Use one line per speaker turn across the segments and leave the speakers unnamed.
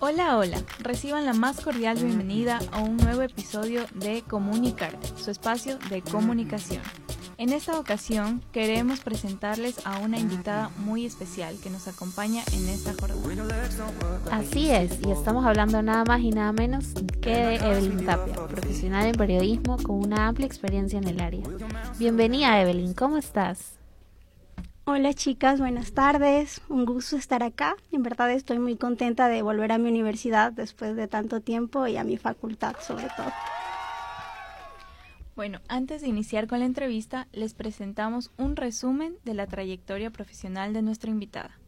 Hola, hola. Reciban la más cordial bienvenida a un nuevo episodio de Comunicarte, su espacio de comunicación. En esta ocasión queremos presentarles a una invitada muy especial que nos acompaña en esta jornada.
Así es, y estamos hablando nada más y nada menos que de Evelyn Tapia, profesional en periodismo con una amplia experiencia en el área. Bienvenida Evelyn, ¿cómo estás?
Hola chicas, buenas tardes. Un gusto estar acá. En verdad estoy muy contenta de volver a mi universidad después de tanto tiempo y a mi facultad sobre todo.
Bueno, antes de iniciar con la entrevista, les presentamos un resumen de la trayectoria profesional de nuestra invitada.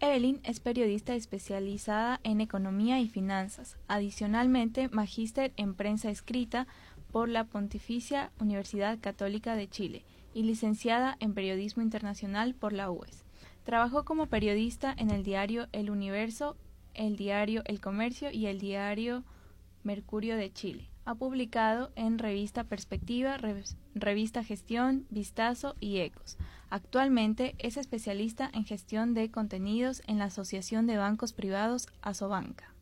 Evelyn es periodista especializada en economía y finanzas, adicionalmente magíster en prensa escrita por la Pontificia Universidad Católica de Chile y licenciada en periodismo internacional por la UES. Trabajó como periodista en el diario El Universo, el diario El Comercio y el diario Mercurio de Chile. Ha publicado en Revista Perspectiva, Revista Gestión, Vistazo y Ecos. Actualmente es especialista en gestión de contenidos en la Asociación de Bancos Privados Asobanca.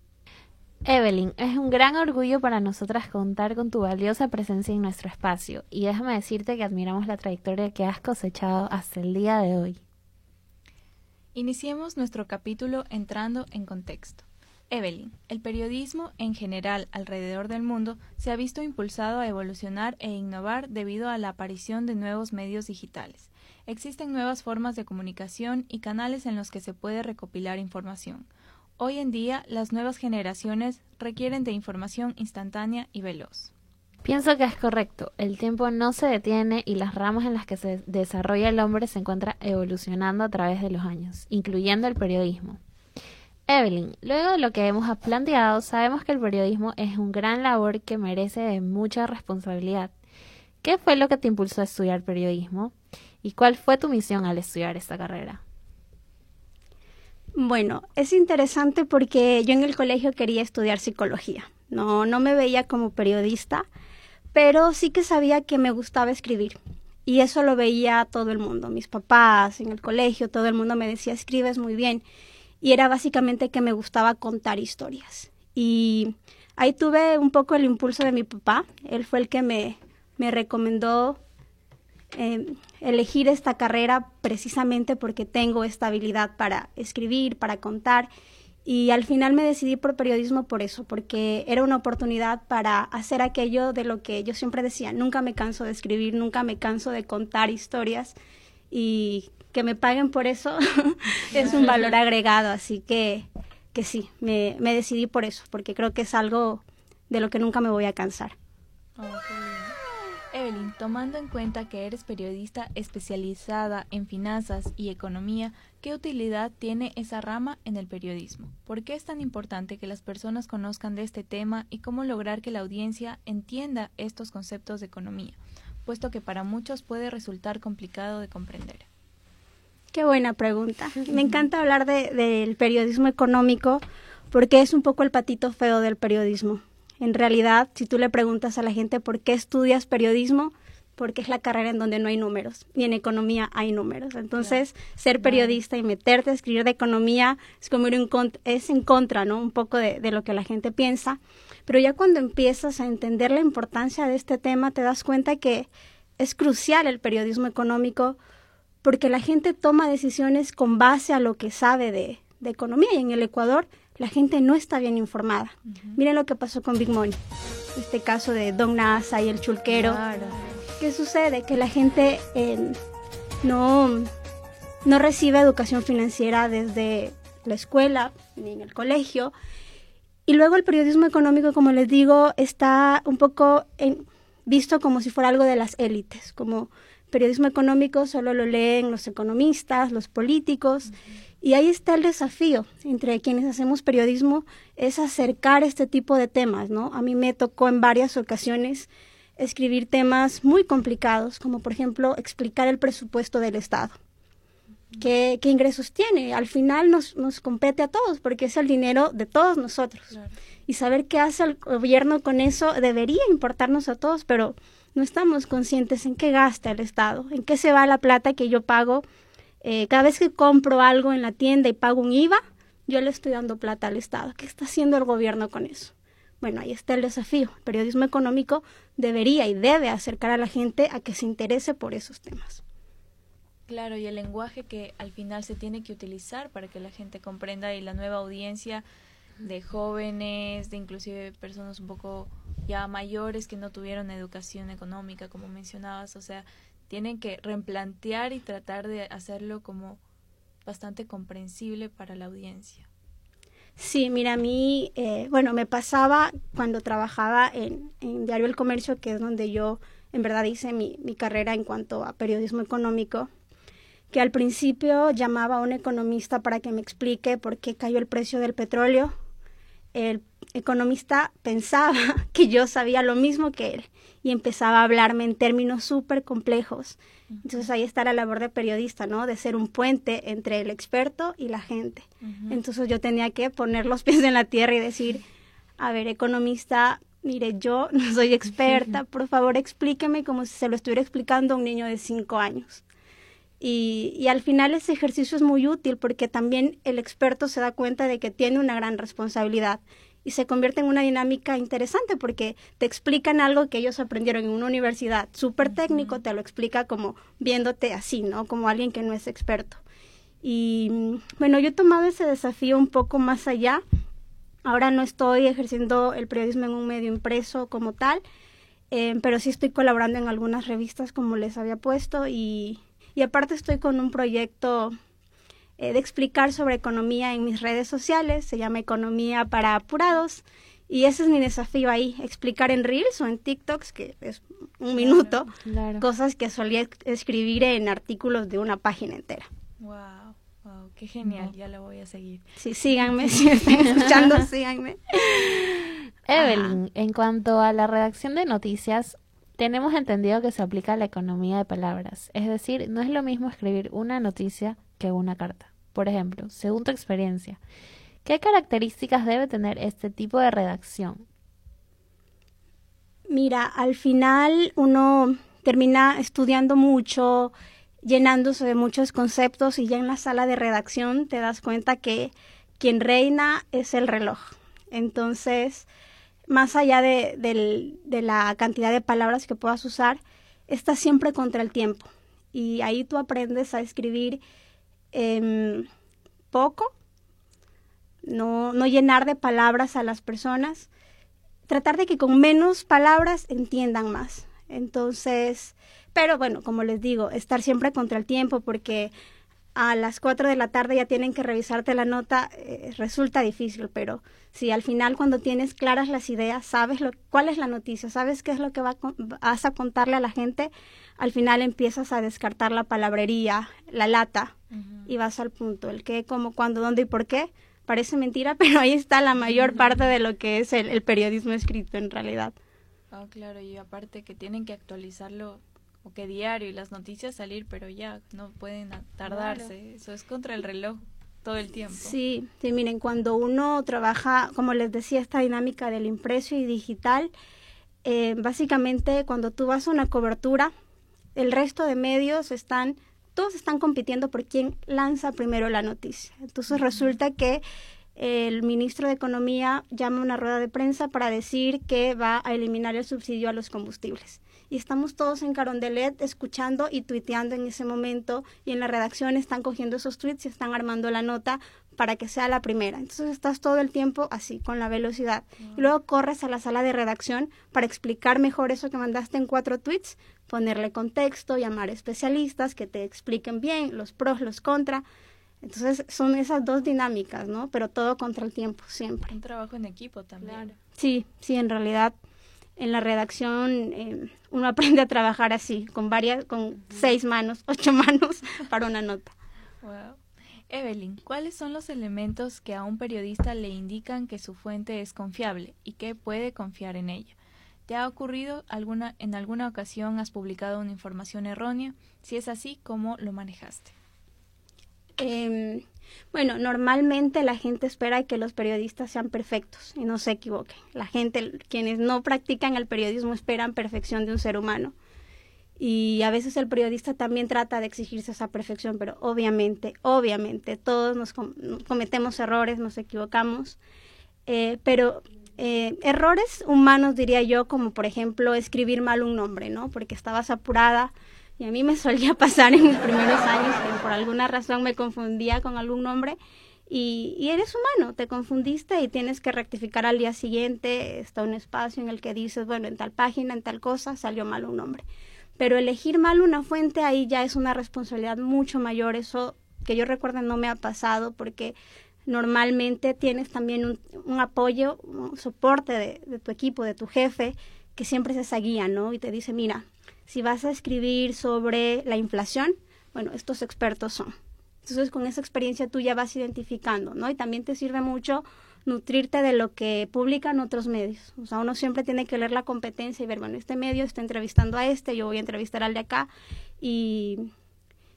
Evelyn, es un gran orgullo para nosotras contar con tu valiosa presencia en nuestro espacio y déjame decirte que admiramos la trayectoria que has cosechado hasta el día de hoy.
Iniciemos nuestro capítulo entrando en contexto. Evelyn, el periodismo en general alrededor del mundo se ha visto impulsado a evolucionar e innovar debido a la aparición de nuevos medios digitales. Existen nuevas formas de comunicación y canales en los que se puede recopilar información. Hoy en día, las nuevas generaciones requieren de información instantánea y veloz.
Pienso que es correcto. El tiempo no se detiene y las ramas en las que se desarrolla el hombre se encuentran evolucionando a través de los años, incluyendo el periodismo. Evelyn, luego de lo que hemos planteado, sabemos que el periodismo es un gran labor que merece de mucha responsabilidad. ¿Qué fue lo que te impulsó a estudiar periodismo? ¿Y cuál fue tu misión al estudiar esta carrera?
Bueno, es interesante porque yo en el colegio quería estudiar psicología. No, no me veía como periodista, pero sí que sabía que me gustaba escribir. Y eso lo veía todo el mundo, mis papás, en el colegio, todo el mundo me decía, escribes muy bien y era básicamente que me gustaba contar historias. Y ahí tuve un poco el impulso de mi papá, él fue el que me, me recomendó eh, elegir esta carrera precisamente porque tengo esta habilidad para escribir, para contar. Y al final me decidí por periodismo por eso, porque era una oportunidad para hacer aquello de lo que yo siempre decía, nunca me canso de escribir, nunca me canso de contar historias y que me paguen por eso es un valor agregado, así que, que sí, me, me, decidí por eso, porque creo que es algo de lo que nunca me voy a cansar.
Evelyn, tomando en cuenta que eres periodista especializada en finanzas y economía, ¿qué utilidad tiene esa rama en el periodismo? ¿Por qué es tan importante que las personas conozcan de este tema y cómo lograr que la audiencia entienda estos conceptos de economía, puesto que para muchos puede resultar complicado de comprender?
Qué buena pregunta. Me encanta hablar del periodismo económico porque es un poco el patito feo del periodismo. En realidad, si tú le preguntas a la gente por qué estudias periodismo, porque es la carrera en donde no hay números, y en economía hay números. Entonces, ser periodista y meterte a escribir de economía es como ir en contra, es en contra, ¿no? Un poco de, de lo que la gente piensa. Pero ya cuando empiezas a entender la importancia de este tema, te das cuenta que es crucial el periodismo económico porque la gente toma decisiones con base a lo que sabe de, economía y en el Ecuador la gente no está bien informada. Miren lo que pasó con Big Money, este caso de Don Nasa y el chulquero. ¿Qué sucede? Que la gente eh, no, no recibe educación financiera desde la escuela ni en el colegio. Y luego el periodismo económico, como les digo, está un poco visto como si fuera algo de las élites, como periodismo económico solo lo leen los economistas, los políticos, y ahí está el desafío entre quienes hacemos periodismo, es acercar este tipo de temas, ¿no? A mí me tocó en varias ocasiones escribir temas muy complicados, como por ejemplo explicar el presupuesto del Estado. ¿Qué, qué ingresos tiene? Al final nos, nos, compete a todos, porque es el dinero de todos nosotros. Y saber qué hace el gobierno con eso debería importarnos a todos, pero no estamos conscientes en qué gasta el Estado, en qué se va la plata que yo pago Eh, cada vez que compro algo en la tienda y pago un IVA, yo le estoy dando plata al Estado. ¿Qué está haciendo el gobierno con eso? Bueno, ahí está el desafío. El periodismo económico debería y debe acercar a la gente a que se interese por esos temas.
Claro, y el lenguaje que al final se tiene que utilizar para que la gente comprenda y la nueva audiencia de jóvenes, de inclusive personas un poco ya mayores que no tuvieron educación económica, como mencionabas, o sea, tienen que replantear y tratar de hacerlo como bastante comprensible para la audiencia.
Sí, mira, a mí, eh, bueno, me pasaba cuando trabajaba en, en, Diario El Comercio, que es donde yo en verdad hice mi, mi carrera en cuanto a periodismo económico, que al principio llamaba a un economista para que me explique por qué cayó el precio del petróleo. El economista pensaba que yo sabía lo mismo que él y empezaba a hablarme en términos súper complejos. Entonces ahí está la labor de periodista, ¿no? De ser un puente entre el experto y la gente. Entonces yo tenía que poner los pies en la tierra y decir, a ver, economista, mire, yo no soy experta, por favor explíqueme como si se lo estuviera explicando a un niño de cinco años. Y, y, al final ese ejercicio es muy útil porque también el experto se da cuenta de que tiene una gran responsabilidad y se convierte en una dinámica interesante porque te explican algo que ellos aprendieron en una universidad súper técnico, te lo explica como viéndote así, ¿no? Como alguien que no es experto. Y bueno, yo he tomado ese desafío un poco más allá. Ahora no estoy ejerciendo el periodismo en un medio impreso como tal, eh, pero sí estoy colaborando en algunas revistas como les había puesto y, y aparte estoy con un proyecto eh, de explicar sobre economía en mis redes sociales, se llama Economía para Apurados. Y ese es mi desafío ahí, explicar en Reels o en TikToks, que es un minuto, cosas que solía escribir en artículos de una página entera.
Wow, wow, qué genial, ya lo voy a seguir.
Sí, síganme, si me están escuchando, síganme.
Evelyn, en cuanto a la redacción de noticias, tenemos entendido que se aplica a la economía de palabras, es decir, no es lo mismo escribir una noticia que una carta. Por ejemplo, según tu experiencia, ¿qué características debe tener este tipo de redacción?
Mira, al final uno termina estudiando mucho, llenándose de muchos conceptos y ya en la sala de redacción te das cuenta que quien reina es el reloj. Entonces, más allá de, de la cantidad de palabras que puedas usar, estás siempre contra el tiempo. Y ahí tú aprendes a escribir Em, poco, no, no llenar de palabras a las personas, tratar de que con menos palabras entiendan más. Entonces, pero bueno, como les digo, estar siempre contra el tiempo porque a las 4 de la tarde ya tienen que revisarte la nota, eh, resulta difícil, pero si al final cuando tienes claras las ideas, sabes lo, cuál es la noticia, sabes qué es lo que va, vas a contarle a la gente, al final empiezas a descartar la palabrería, la lata, y vas al punto, el qué, cómo, cuándo, dónde y por qué. Parece mentira, pero ahí está la mayor parte de lo que es el, periodismo escrito en realidad.
Ah, claro, y aparte que tienen que actualizarlo o que diario y las noticias salir, pero ya no pueden tardarse. Eso es contra el reloj todo el tiempo.
Sí, sí, miren, cuando uno trabaja, como les decía, esta dinámica del impreso y digital, eh, básicamente cuando tú vas a una cobertura, el resto de medios están todos están compitiendo por quién lanza primero la noticia. Entonces resulta que el ministro de Economía llama una rueda de prensa para decir que va a eliminar el subsidio a los combustibles. Y estamos todos en Carondelet escuchando y tuiteando en ese momento y en la redacción están cogiendo esos tweets y están armando la nota para que sea la primera. Entonces estás todo el tiempo así, con la velocidad. Y luego corres a la sala de redacción para explicar mejor eso que mandaste en cuatro tweets, ponerle contexto, llamar especialistas que te expliquen bien los pros, los contras. Entonces son esas dos dinámicas, ¿no? Pero todo contra el tiempo, siempre.
Un trabajo en equipo también.
Sí, sí, en realidad en la redacción eh, uno aprende a trabajar así, con varias, con seis manos, ocho manos para una nota.
Wow. Evelyn, ¿cuáles son los elementos que a un periodista le indican que su fuente es confiable y que puede confiar en ella? ¿Te ha ocurrido alguna, en alguna ocasión has publicado una información errónea? Si es así, ¿cómo lo manejaste?
Em, bueno, normalmente la gente espera que los periodistas sean perfectos y no se equivoquen. La gente, quienes no practican el periodismo, esperan perfección de un ser humano. y a veces el periodista también trata de exigirse esa perfección, pero obviamente, obviamente, todos nos cometemos errores, nos equivocamos, eh, pero eh, errores humanos diría yo, como por ejemplo escribir mal un nombre, ¿no? Porque estabas apurada y a mí me solía pasar en mis primeros años que por alguna razón me confundía con algún nombre y, y, eres humano, te confundiste y tienes que rectificar al día siguiente, está un espacio en el que dices, bueno, en tal página, en tal cosa, salió mal un nombre. Pero elegir mal una fuente ahí ya es una responsabilidad mucho mayor, eso que yo recuerdo no me ha pasado porque normalmente tienes también un, apoyo, un soporte de, de, tu equipo, de tu jefe, que siempre es esa guía, ¿no? Y te dice, mira, si vas a escribir sobre la inflación, bueno, estos expertos son. Entonces, con esa experiencia tú ya vas identificando, ¿no? Y también te sirve mucho nutrirte de lo que publican otros medios. O sea, uno siempre tiene que leer la competencia y ver, bueno, este medio está entrevistando a este, yo voy a entrevistar al de acá. Y,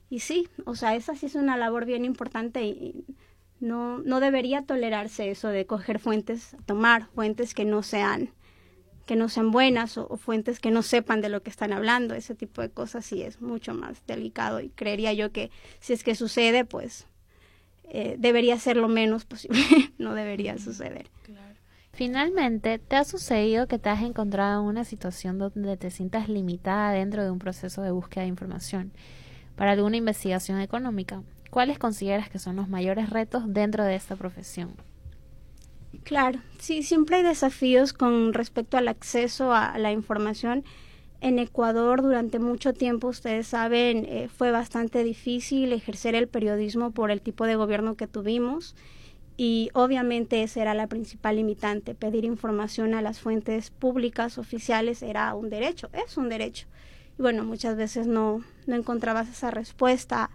y sí, o sea, esa sí es una labor bien importante y no, no debería tolerarse eso de coger fuentes, tomar fuentes que no sean que no sean buenas o, fuentes que no sepan de lo que están hablando, ese tipo de cosas sí es mucho más delicado y creería yo que si es que sucede, pues eh, debería ser lo menos posible, no debería suceder.
Finalmente, ¿te ha sucedido que te has encontrado en una situación donde te sientas limitada dentro de un proceso de búsqueda de información para alguna investigación económica? ¿Cuáles consideras que son los mayores retos dentro de esta profesión?
Claro, sí, siempre hay desafíos con respecto al acceso a la información. En Ecuador durante mucho tiempo, ustedes saben, eh, fue bastante difícil ejercer el periodismo por el tipo de gobierno que tuvimos y obviamente esa era la principal limitante. Pedir información a las fuentes públicas oficiales era un derecho, es un derecho. Y bueno, muchas veces no, no encontrabas esa respuesta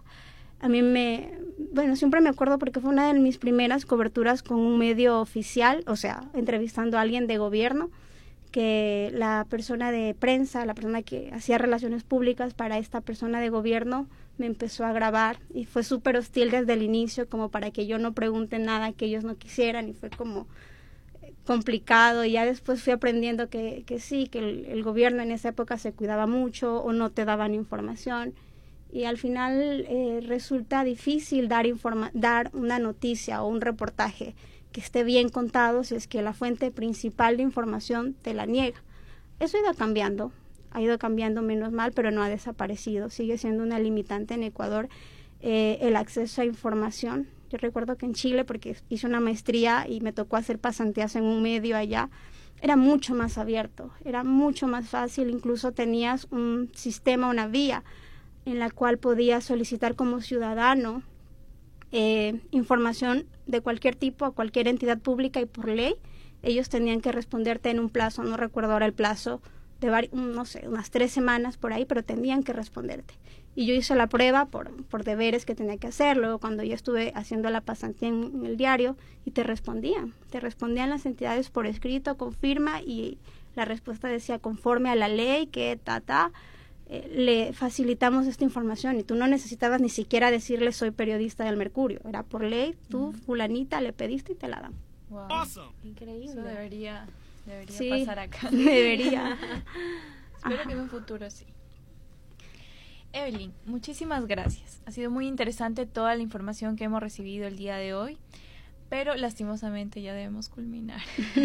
a mí me, bueno, siempre me acuerdo porque fue una de mis primeras coberturas con un medio oficial, o sea, entrevistando a alguien de gobierno, que la persona de prensa, la persona que hacía relaciones públicas para esta persona de gobierno, me empezó a grabar y fue súper hostil desde el inicio, como para que yo no pregunte nada que ellos no quisieran y fue como complicado. Y ya después fui aprendiendo que, que sí, que el, el gobierno en esa época se cuidaba mucho o no te daban información y al final eh, resulta difícil dar, informa dar una noticia o un reportaje que esté bien contado si es que la fuente principal de información te la niega. Eso ha ido cambiando, ha ido cambiando menos mal, pero no ha desaparecido. Sigue siendo una limitante en Ecuador eh, el acceso a información. Yo recuerdo que en Chile, porque hice una maestría y me tocó hacer pasantías en un medio allá, era mucho más abierto, era mucho más fácil, incluso tenías un sistema, una vía en la cual podía solicitar como ciudadano eh, información de cualquier tipo a cualquier entidad pública y por ley ellos tenían que responderte en un plazo, no recuerdo ahora el plazo, de no sé, unas tres semanas por ahí, pero tenían que responderte. Y yo hice la prueba por, por deberes que tenía que hacer, luego cuando yo estuve haciendo la pasantía en, el diario y te respondían, te respondían las entidades por escrito, confirma y la respuesta decía conforme a la ley que ta, ta, eh, le facilitamos esta información y tú no necesitabas ni siquiera decirle soy periodista del Mercurio. Era por ley, tú, fulanita, le pediste y te la dan.
Wow. Increíble. Eso debería, debería pasar acá.
Debería.
Espero que en un futuro sí. Evelyn, muchísimas gracias. Ha sido muy interesante toda la información que hemos recibido el día de hoy, pero lastimosamente ya debemos culminar.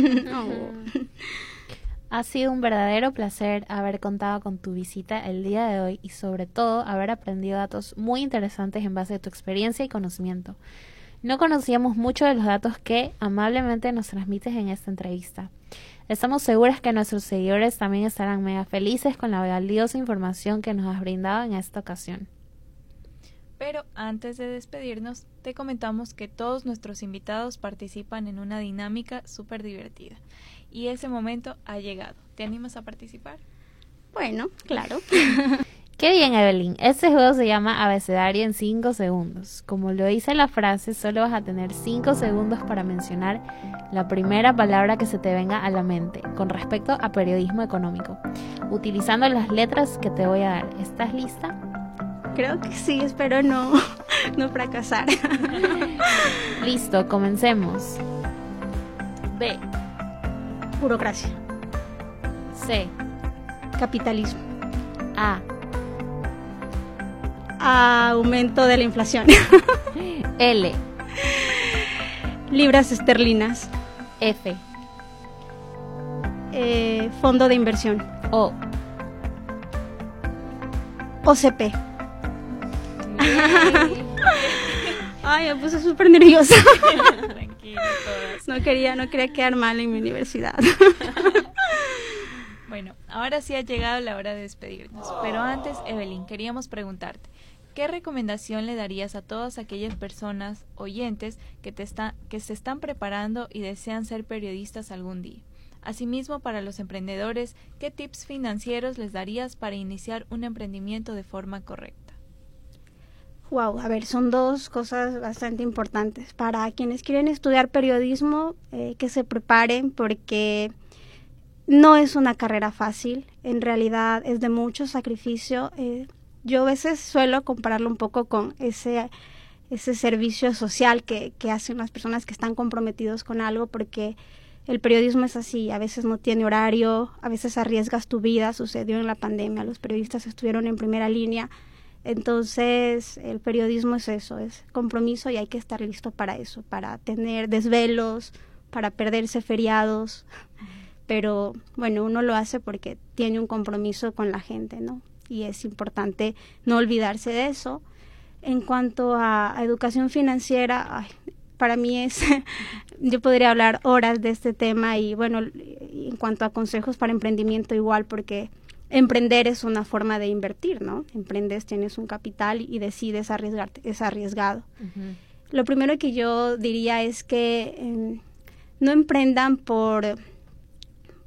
Ha sido un verdadero placer haber contado con tu visita el día de hoy y sobre todo haber aprendido datos muy interesantes en base a tu experiencia y conocimiento. No conocíamos mucho de los datos que amablemente nos transmites en esta entrevista. Estamos seguras que nuestros seguidores también estarán mega felices con la valiosa información que nos has brindado en esta ocasión.
Pero antes de despedirnos, te comentamos que todos nuestros invitados participan en una dinámica súper divertida y ese momento ha llegado. ¿Te animas a participar?
Bueno, claro.
Qué bien, Evelyn. Este juego se llama Abecedario en 5 segundos. Como lo dice la frase, solo vas a tener 5 segundos para mencionar la primera palabra que se te venga a la mente con respecto a periodismo económico, utilizando las letras que te voy a dar. ¿Estás lista?
Creo que sí, espero no, no fracasar.
Listo, comencemos.
B.
Burocracia.
C.
Capitalismo.
A.
aumento de la inflación.
L.
Libras esterlinas.
F.
Eh, fondo de inversión.
O.
OCP. Ay, me puse súper nerviosa.
Todas.
No quería, no quería quedar mal en mi universidad.
Bueno, ahora sí ha llegado la hora de despedirnos. Pero antes, Evelyn, queríamos preguntarte, ¿qué recomendación le darías a todas aquellas personas, oyentes, que, te está, que se están preparando y desean ser periodistas algún día? Asimismo, para los emprendedores, ¿qué tips financieros les darías para iniciar un emprendimiento de forma correcta?
Wow, a ver, son dos cosas bastante importantes. Para quienes quieren estudiar periodismo, eh, que se preparen porque no es una carrera fácil, en realidad es de mucho sacrificio. Eh, yo a veces suelo compararlo un poco con ese, ese servicio social que, que hacen las personas que están comprometidos con algo porque el periodismo es así, a veces no tiene horario, a veces arriesgas tu vida, sucedió en la pandemia, los periodistas estuvieron en primera línea, entonces el periodismo es eso, es compromiso y hay que estar listo para eso, para tener desvelos, para perderse feriados, pero bueno, uno lo hace porque tiene un compromiso con la gente, ¿no? Y es importante no olvidarse de eso. En cuanto a, educación financiera, para mí es, yo podría hablar horas de este tema y bueno, en cuanto a consejos para emprendimiento igual, porque emprender es una forma de invertir, ¿no? Emprendes, tienes un capital y decides arriesgarte, es arriesgado. Lo primero que yo diría es que eh, no emprendan por,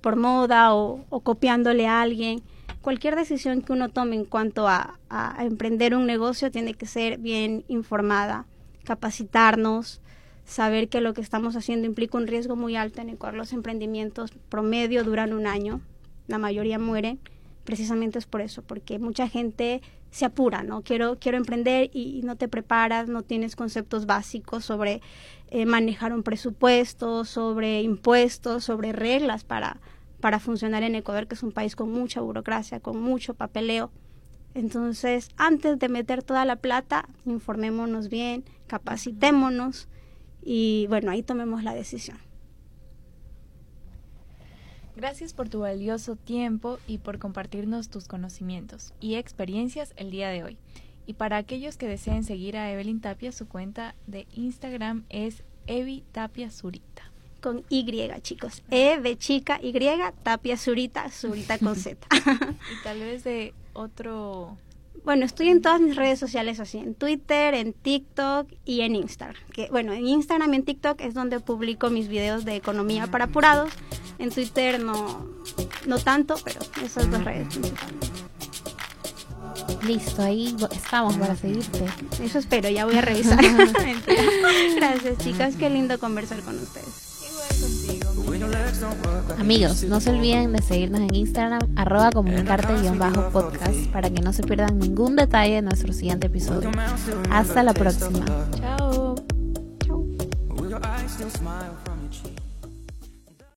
por moda o, o, copiándole a alguien. Cualquier decisión que uno tome en cuanto a, a, a emprender un negocio tiene que ser bien informada, capacitarnos, saber que lo que estamos haciendo implica un riesgo muy alto en el cual los emprendimientos promedio duran un año, la mayoría mueren, precisamente es por eso, porque mucha gente se apura, ¿no? Quiero, quiero emprender y, no te preparas, no tienes conceptos básicos sobre eh, manejar un presupuesto, sobre impuestos, sobre reglas para, para funcionar en Ecuador, que es un país con mucha burocracia, con mucho papeleo. Entonces, antes de meter toda la plata, informémonos bien, capacitémonos y bueno, ahí tomemos la decisión.
Gracias por tu valioso tiempo y por compartirnos tus conocimientos y experiencias el día de hoy. Y para aquellos que deseen seguir a Evelyn Tapia, su cuenta de Instagram es Evi Tapia Zurita.
Con Y, chicos. E de chica, Y, Tapia Zurita, Zurita con Z.
y tal vez de otro
bueno, estoy en todas mis redes sociales así, en Twitter, en TikTok y en Instagram. Que bueno, en Instagram y en TikTok es donde publico mis videos de economía para apurados. En Twitter no, no tanto, pero esas dos redes principalmente.
Listo, ahí estamos para seguirte.
Eso espero, ya voy a revisar. Gracias, chicas, qué lindo conversar con ustedes.
Amigos, no se olviden de seguirnos en Instagram, arroba comunicarte-podcast, para que no se pierdan ningún detalle de nuestro siguiente episodio. Hasta la próxima.
Chao.
Chao.